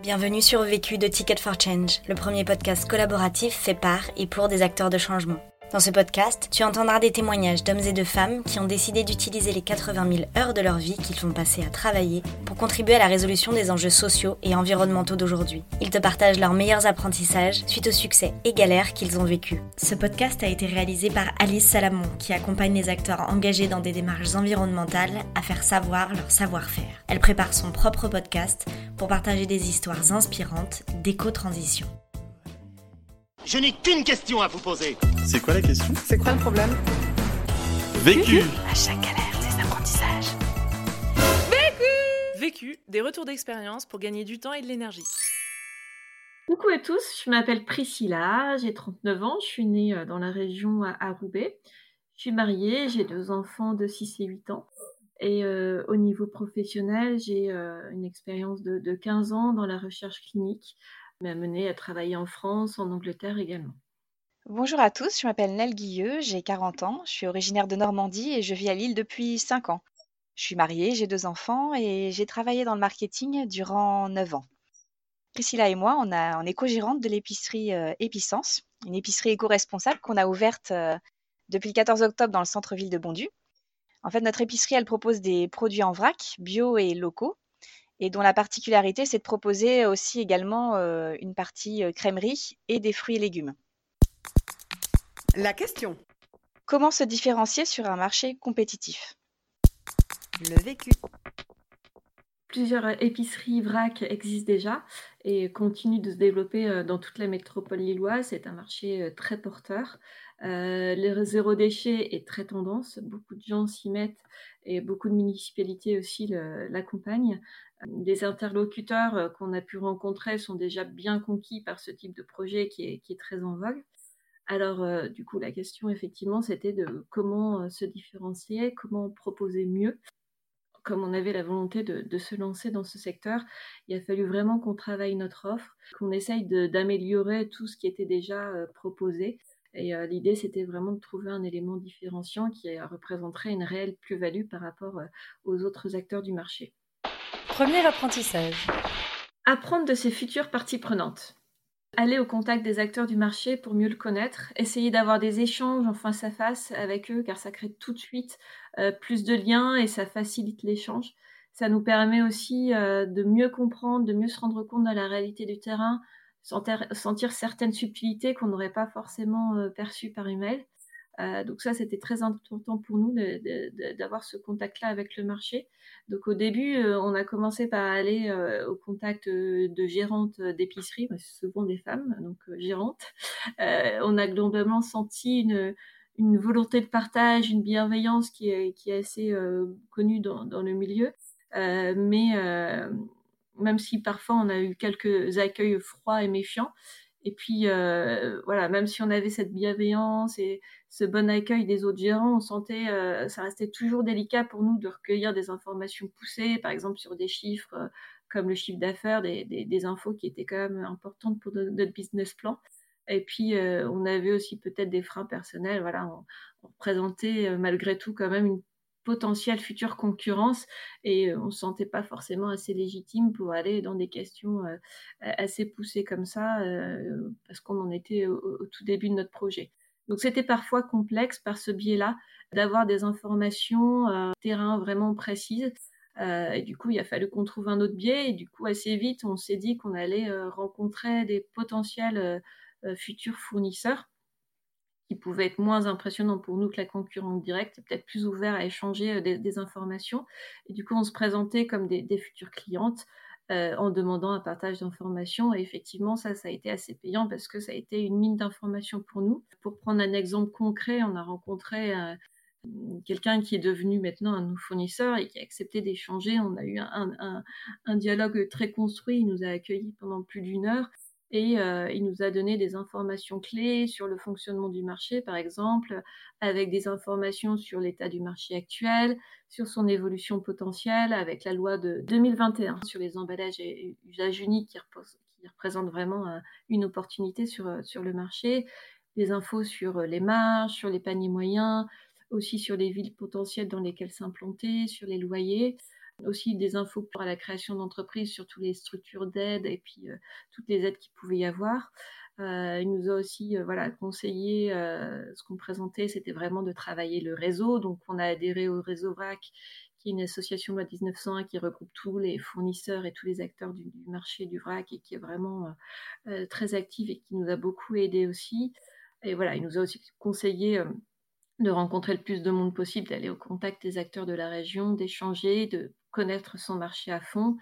Bienvenue sur Vécu de Ticket for Change, le premier podcast collaboratif fait par et pour des acteurs de changement. Dans ce podcast, tu entendras des témoignages d'hommes et de femmes qui ont décidé d'utiliser les 80 000 heures de leur vie qu'ils ont passées à travailler pour contribuer à la résolution des enjeux sociaux et environnementaux d'aujourd'hui. Ils te partagent leurs meilleurs apprentissages suite aux succès et galères qu'ils ont vécus. Ce podcast a été réalisé par Alice Salamon, qui accompagne les acteurs engagés dans des démarches environnementales à faire savoir leur savoir-faire. Elle prépare son propre podcast pour partager des histoires inspirantes d'éco-transition. Je n'ai qu'une question à vous poser. C'est quoi la question? C'est quoi le problème? Vécu À chaque galère, des apprentissages. Vécu, des retours d'expérience pour gagner du temps et de l'énergie. Coucou à tous, je m'appelle Priscilla, j'ai 39 ans, je suis née euh, dans la région à Roubaix. Je suis mariée, j'ai deux enfants de 6 et 8 ans. Et euh, au niveau professionnel, j'ai euh, une expérience de, de, 15 ans dans la recherche clinique m'a mené à travailler en France, en Angleterre également. Bonjour à tous, je m'appelle Nel Guilleux, j'ai 40 ans, je suis originaire de Normandie et je vis à Lille depuis 5 ans. Je suis mariée, j'ai deux enfants et j'ai travaillé dans le marketing durant 9 ans. Priscilla et moi, on est co-gérante de l'épicerie euh, Épicence, une épicerie éco-responsable qu'on a ouverte euh, depuis le 14 octobre dans le centre-ville de Bondu. En fait, notre épicerie, elle propose des produits en vrac, bio et locaux, et dont la particularité, c'est de proposer aussi également euh, une partie euh, crèmerie et des fruits et légumes. La question. Comment se différencier sur un marché compétitif? Le vécu. Plusieurs épiceries vrac existent déjà et continuent de se développer euh, dans toute la métropole lilloise. C'est un marché très porteur. Euh, le zéro déchet est très tendance. Beaucoup de gens s'y mettent et beaucoup de municipalités aussi l'accompagnent. Les interlocuteurs euh, qu'on a pu rencontrer sont déjà bien conquis par ce type de projet qui est, très en vogue. Alors, euh, du coup, la question, effectivement, c'était de comment euh, se différencier, comment proposer mieux. Comme on avait la volonté de, se lancer dans ce secteur, il a fallu vraiment qu'on travaille notre offre, qu'on essaye d'améliorer tout ce qui était déjà proposé. Et l'idée, c'était vraiment de trouver un élément différenciant qui représenterait une réelle plus-value par rapport aux autres acteurs du marché. Premier apprentissage. Apprendre de ses futures parties prenantes. Aller au contact des acteurs du marché pour mieux le connaître, essayer d'avoir des échanges en face à face avec eux car ça crée tout de suite euh, plus de liens et ça facilite l'échange. Ça nous permet aussi euh, de mieux comprendre, de mieux se rendre compte de la réalité du terrain, sentir, certaines subtilités qu'on n'aurait pas forcément euh, perçues par email. Euh, donc ça, c'était très important pour nous d'avoir ce contact-là avec le marché. Donc au début, euh, on a commencé par aller au contact de gérantes d'épicerie, souvent des femmes, donc gérantes. on a globalement senti une, volonté de partage, une bienveillance qui est, qui est assez connue dans, dans, le milieu. mais même si parfois on a eu quelques accueils froids et méfiants, et puis, euh, voilà, même si on avait cette bienveillance et ce bon accueil des autres gérants, on sentait, euh, ça restait toujours délicat pour nous de recueillir des informations poussées, par exemple sur des chiffres euh, comme le chiffre d'affaires, des, infos qui étaient quand même importantes pour notre business plan. Et puis, on avait aussi peut-être des freins personnels. Voilà, on, on représentait malgré tout quand même une potentielle future concurrence et euh, on se sentait pas forcément assez légitime pour aller dans des questions euh, assez poussées comme ça euh, parce qu'on en était au, tout début de notre projet. Donc c'était parfois complexe par ce biais-là d'avoir des informations euh, terrain vraiment précises. Et du coup, il a fallu qu'on trouve un autre biais. Et du coup, assez vite, on s'est dit qu'on allait rencontrer des potentiels futurs fournisseurs qui pouvait être moins impressionnant pour nous que la concurrence directe, peut-être plus ouvert à échanger euh, des, informations. Et du coup, on se présentait comme des, futures clientes euh, en demandant un partage d'informations. Et effectivement, ça, ça a été assez payant parce que ça a été une mine d'informations pour nous. Pour prendre un exemple concret, on a rencontré euh, quelqu'un qui est devenu maintenant un de nos fournisseurs et qui a accepté d'échanger. On a eu un, dialogue très construit. Il nous a accueillis pendant plus d'une heure et euh, il nous a donné des informations clés sur le fonctionnement du marché, par exemple, avec des informations sur l'état du marché actuel, sur son évolution potentielle, avec la loi de 2021 sur les emballages et usages uniques qui, qui représentent vraiment euh, une opportunité sur, euh, sur le marché, des infos sur les marges, sur les paniers moyens, aussi sur les villes potentielles dans lesquelles s'implanter, sur les loyers. Aussi des infos pour la création d'entreprises sur toutes les structures d'aide et puis toutes les aides qu'il pouvait y avoir. il nous a aussi voilà, conseillé, ce qu'on présentait, c'était vraiment de travailler le réseau. Donc on a adhéré au réseau VRAC qui est une association loi 1901 qui regroupe tous les fournisseurs et tous les acteurs du, marché du vrac et qui est vraiment euh, euh, très active et qui nous a beaucoup aidé aussi. Et voilà, il nous a aussi conseillé euh, de rencontrer le plus de monde possible, d'aller au contact des acteurs de la région, d'échanger, de connaître son marché à fond.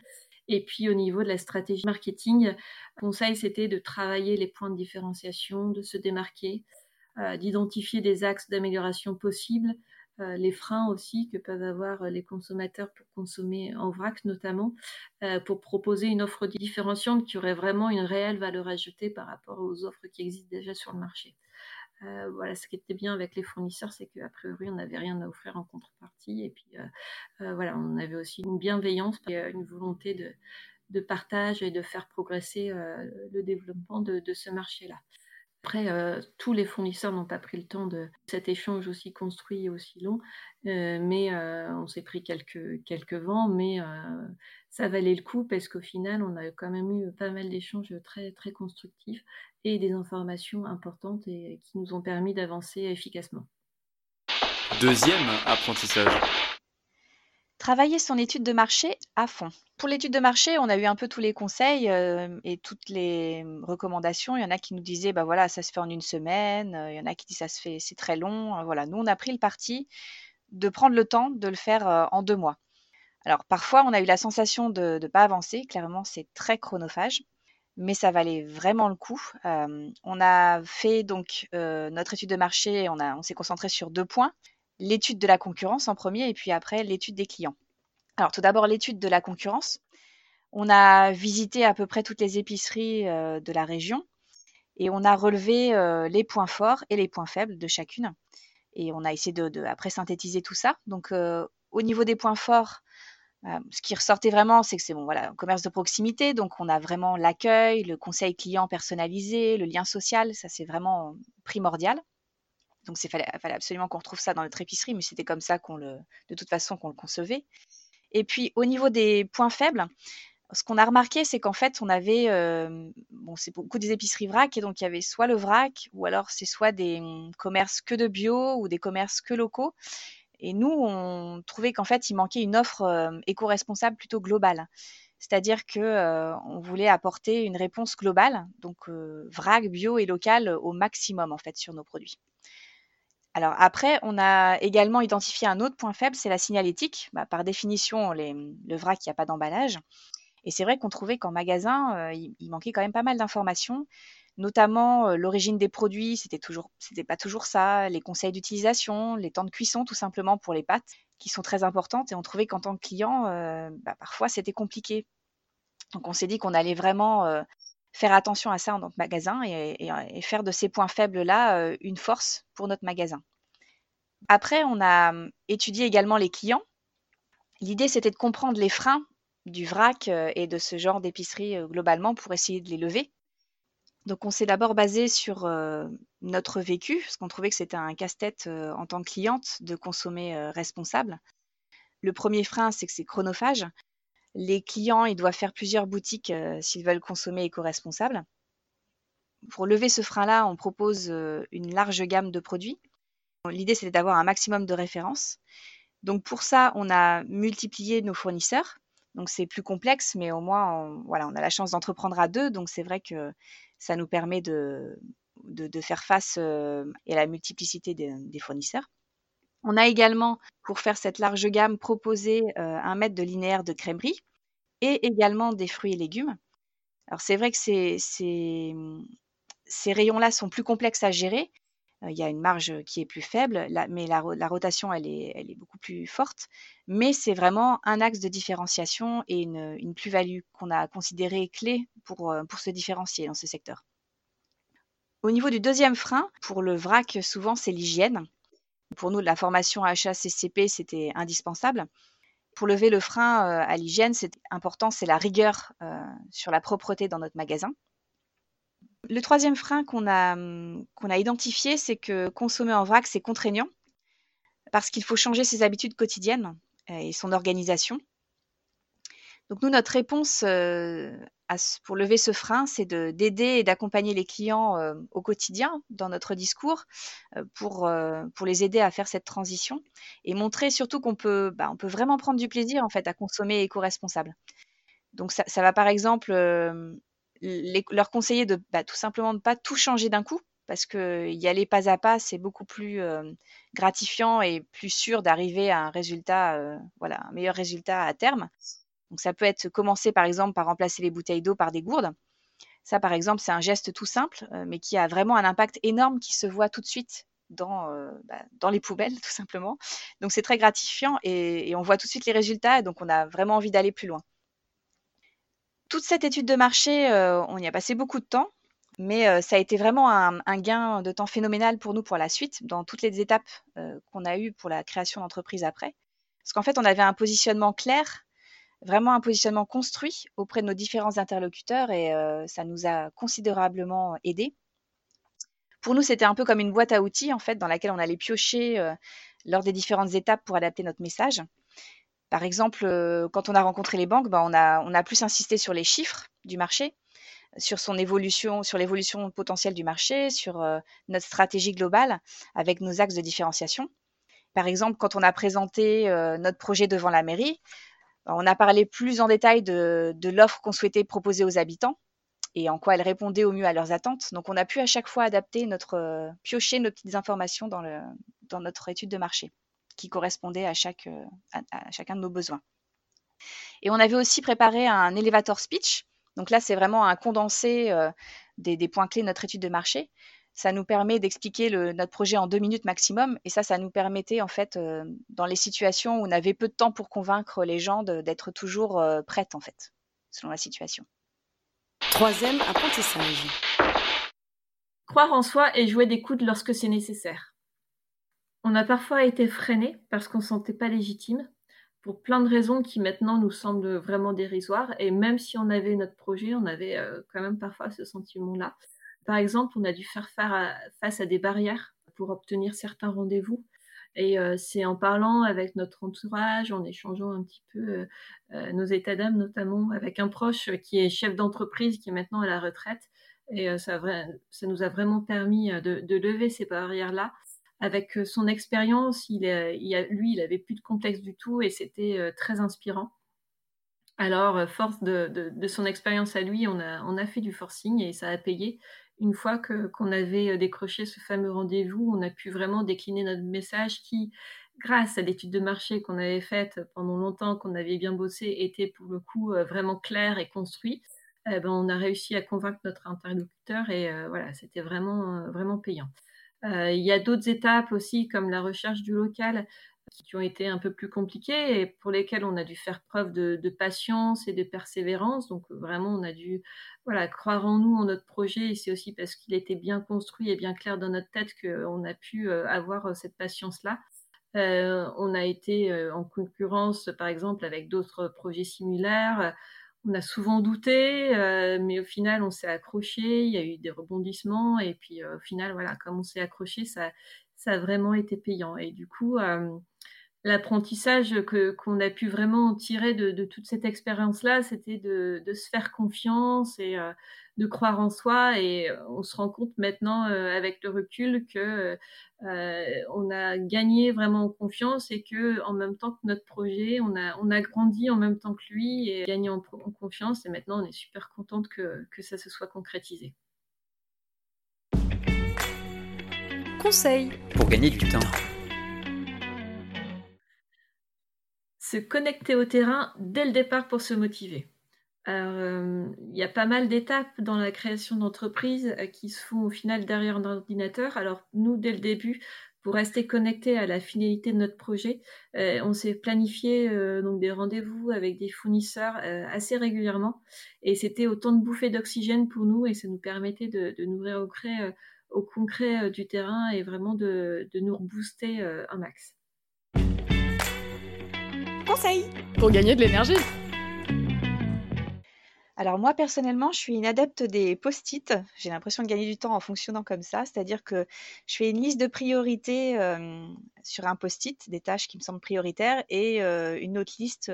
Et puis au niveau de la stratégie marketing, le conseil c'était de travailler les points de différenciation, de se démarquer, d'identifier des axes d'amélioration possibles, euh, les freins aussi que peuvent avoir euh, les consommateurs pour consommer en vrac notamment, euh, pour proposer une offre différenciante qui aurait vraiment une réelle valeur ajoutée par rapport aux offres qui existent déjà sur le marché. Voilà, ce qui était bien avec les fournisseurs, c'est qu'a priori, on n'avait rien à offrir en contrepartie. Et puis, voilà, on avait aussi une bienveillance et une volonté de, partage et de faire progresser le développement de ce marché-là. Après, euh, tous les fournisseurs n'ont pas pris le temps de cet échange aussi construit et aussi long, euh, mais euh, on s'est pris quelques, vents, mais ça valait le coup parce qu'au final, on a quand même eu pas mal d'échanges très, très constructifs et des informations importantes et qui nous ont permis d'avancer efficacement. Deuxième apprentissage. Travailler son étude de marché à fond. Pour l'étude de marché, on a eu un peu tous les conseils euh, et toutes les recommandations. Il y en a qui nous disaient, bah voilà, ça se fait en une semaine. Euh, il y en a qui disent, ça se fait, c'est très long. Euh, voilà, nous, on a pris le parti de prendre le temps de le faire en deux mois. Alors, parfois, on a eu la sensation de ne pas avancer. Clairement, c'est très chronophage, mais ça valait vraiment le coup. on a fait donc notre étude de marché. On, a, on s'est concentré sur deux points l'étude de la concurrence en premier et puis après l'étude des clients. Alors tout d'abord l'étude de la concurrence. On a visité à peu près toutes les épiceries euh, de la région et on a relevé euh, les points forts et les points faibles de chacune. Et on a essayé de, après synthétiser tout ça. Donc euh, au niveau des points forts, ce qui ressortait vraiment, c'est que c'est bon, voilà, un commerce de proximité. Donc on a vraiment l'accueil, le conseil client personnalisé, le lien social. Ça c'est vraiment primordial. Donc il fallait, absolument qu'on retrouve ça dans notre épicerie, mais c'était comme ça qu'on le, de toute façon qu'on le concevait. Et puis au niveau des points faibles, ce qu'on a remarqué, c'est qu'en fait, on avait, euh, bon, c'est beaucoup des épiceries vrac, et donc il y avait soit le vrac, ou alors c'est soit des hum, commerces que de bio, ou des commerces que locaux. Et nous, on trouvait qu'en fait, il manquait une offre euh, éco-responsable plutôt globale. C'est-à-dire que euh, on voulait apporter une réponse globale, donc vrac, bio et local au maximum en fait sur nos produits. Alors après, on a également identifié un autre point faible, c'est la signalétique. Bah, par définition, le vrac, il n'y a pas d'emballage. Et c'est vrai qu'on trouvait qu'en magasin, euh, il, manquait quand même pas mal d'informations, notamment euh, l'origine des produits, c'était toujours, pas toujours ça, les conseils d'utilisation, les temps de cuisson tout simplement pour les pâtes, qui sont très importantes. Et on trouvait qu'en tant que client, euh, bah, parfois c'était compliqué. Donc on s'est dit qu'on allait vraiment faire attention à ça dans notre magasin et, faire de ces points faibles-là euh, une force pour notre magasin. Après, on a hum, étudié également les clients. L'idée, c'était de comprendre les freins du vrac euh, et de ce genre d'épicerie euh, globalement pour essayer de les lever. Donc on s'est d'abord basé sur notre vécu, parce qu'on trouvait que c'était un casse-tête en tant que cliente de consommer responsable. Le premier frein, c'est que c'est chronophage. Les clients, ils doivent faire plusieurs boutiques euh, s'ils veulent consommer éco-responsable. Pour lever ce frein-là, on propose euh, une large gamme de produits. L'idée, c'était d'avoir un maximum de références. Donc pour ça, on a multiplié nos fournisseurs. Donc c'est plus complexe, mais au moins, on, a la chance d'entreprendre à deux. Donc c'est vrai que ça nous permet de, faire face euh, à la multiplicité des fournisseurs. On a également, pour faire cette large gamme, proposé euh, un mètre de linéaire de crèmerie et également des fruits et légumes. Alors c'est vrai que ces, rayons-là sont plus complexes à gérer. Euh, il y a une marge qui est plus faible, mais la, rotation, elle est, beaucoup plus forte. Mais c'est vraiment un axe de différenciation et une, plus-value qu'on a considérée clé euh, pour se différencier dans ce secteur. Au niveau du deuxième frein, pour le vrac, souvent c'est l'hygiène. Pour nous, la formation HACCP, c'était indispensable. Pour lever le frein euh, à l'hygiène, c'est important, c'est la rigueur euh, sur la propreté dans notre magasin. Le troisième frein qu'on a, qu'on a identifié, c'est que consommer en vrac, c'est contraignant parce qu'il faut changer ses habitudes quotidiennes euh, et son organisation. Donc nous, notre réponse pour lever ce frein, c'est d'aider et d'accompagner les clients au quotidien dans notre discours pour, pour les aider à faire cette transition et montrer surtout qu'on peut, bah, vraiment prendre du plaisir en fait à consommer éco-responsable. Donc ça, va par exemple leur conseiller de bah, tout simplement ne pas tout changer d'un coup parce que y aller pas à pas, c'est beaucoup plus gratifiant et plus sûr d'arriver à un résultat, voilà, un meilleur résultat à terme. Donc ça peut être commencer par exemple par remplacer les bouteilles d'eau par des gourdes. Ça par exemple, c'est un geste tout simple, mais qui a vraiment un impact énorme qui se voit tout de suite dans, bah, dans les poubelles tout simplement. Donc c'est très gratifiant et, on voit tout de suite les résultats, donc on a vraiment envie d'aller plus loin. Toute cette étude de marché, on y a passé beaucoup de temps. Mais ça a été vraiment un, gain de temps phénoménal pour nous pour la suite, dans toutes les étapes qu'on a eues pour la création d'entreprise après. Parce qu'en fait, on avait un positionnement clair, vraiment un positionnement construit auprès de nos différents interlocuteurs et ça nous a considérablement aidés. Pour nous, c'était un peu comme une boîte à outils, en fait, dans laquelle on allait piocher lors des différentes étapes pour adapter notre message. Par exemple, quand on a rencontré les banques, ben, on, a, on a plus insisté sur les chiffres du marché sur son évolution, sur l'évolution potentielle du marché, sur euh, notre stratégie globale avec nos axes de différenciation. Par exemple, quand on a présenté euh, notre projet devant la mairie, on a parlé plus en détail de, l'offre qu'on souhaitait proposer aux habitants et en quoi elle répondait au mieux à leurs attentes. Donc, on a pu à chaque fois adapter notre, euh, piocher nos petites informations dans, notre étude de marché qui correspondait à, chaque, à chacun de nos besoins. Et on avait aussi préparé un elevator speech donc là, c'est vraiment un condensé des, points clés de notre étude de marché. Ça nous permet d'expliquer notre projet en deux minutes maximum. Et ça, ça nous permettait, en fait, dans les situations où on avait peu de temps pour convaincre les gens d'être toujours prêtes, en fait, selon la situation. Troisième apprentissage. Croire en soi et jouer des coudes lorsque c'est nécessaire. On a parfois été freiné parce qu'on ne se sentait pas légitime, pour plein de raisons qui maintenant nous semblent vraiment dérisoires. Et même si on avait notre projet, on avait euh, quand même parfois ce sentiment-là. Par exemple, on a dû faire face à des barrières pour obtenir certains rendez-vous. Et euh, c'est en parlant avec notre entourage, en échangeant un petit peu euh, nos états d'âme, notamment avec un proche qui est chef d'entreprise, qui est maintenant à la retraite. Et ça, nous a vraiment permis de, lever ces barrières-là avec son expérience, lui, il avait plus de complexe du tout et c'était très inspirant. Alors, force de, son expérience à lui, on a, fait du forcing et ça a payé. Une fois qu'on avait décroché ce fameux rendez-vous, on a pu vraiment décliner notre message qui, grâce à l'étude de marché qu'on avait faite pendant longtemps, qu'on avait bien bossé, était pour le coup vraiment clair et construit. Eh ben, on a réussi à convaincre notre interlocuteur et voilà, c'était vraiment, vraiment payant. Euh, il y a d'autres étapes aussi, comme la recherche du local, qui ont été un peu plus compliquées et pour lesquelles on a dû faire preuve de, patience et de persévérance. Donc vraiment, on a dû voilà, croire en nous, en notre projet. Et c'est aussi parce qu'il était bien construit et bien clair dans notre tête qu'on a pu euh, avoir euh, cette patience-là. on a été en concurrence, par exemple, avec d'autres projets similaires on a souvent douté, euh, mais au final, on s'est accroché. Il y a eu des rebondissements, et puis euh, au final, voilà, comme on s'est accroché, ça, ça a vraiment été payant. Et du coup, euh, l'apprentissage que qu'on a pu vraiment tirer de, toute cette expérience-là, c'était de, se faire confiance et de croire en soi. Et on se rend compte maintenant, avec le recul, que on a gagné vraiment en confiance et que en même temps que notre projet, on a, on a grandi en même temps que lui et gagné en, confiance. Et maintenant, on est super contente que, que ça se soit concrétisé. Conseil pour gagner du temps. Se connecter au terrain dès le départ pour se motiver. Euh, il y a pas mal d'étapes dans la création d'entreprise euh, qui se font au final derrière un ordinateur. Alors nous, dès le début, pour rester connecté à la finalité de notre projet, euh, on s'est planifié des rendez-vous avec des fournisseurs assez régulièrement. Et c'était autant de bouffées d'oxygène pour nous et ça nous permettait de, nourrir au, au concret du terrain et vraiment de, de nous rebooster un max. Pour gagner de l'énergie. Alors moi personnellement, je suis une adepte des post-it. J'ai l'impression de gagner du temps en fonctionnant comme ça, c'est-à-dire que je fais une liste de priorités sur un post-it, des tâches qui me semblent prioritaires, et une autre liste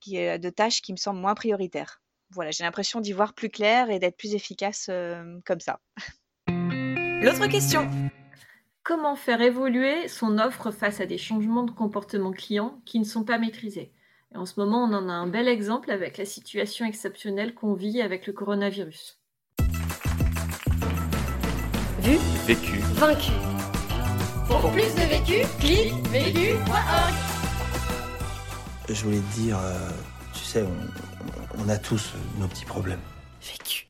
qui, de tâches qui me semblent moins prioritaires. Voilà, j'ai l'impression d'y voir plus clair et d'être plus efficace comme ça. L'autre question. Comment faire évoluer son offre face à des changements de comportement client qui ne sont pas maîtrisés Et en ce moment, on en a un bel exemple avec la situation exceptionnelle qu'on vit avec le coronavirus. Vu, Vécu. vaincu. Pour plus de vécu, clique vécu.org. Je voulais te dire, euh, tu sais, on, on a tous nos petits problèmes. Vécu.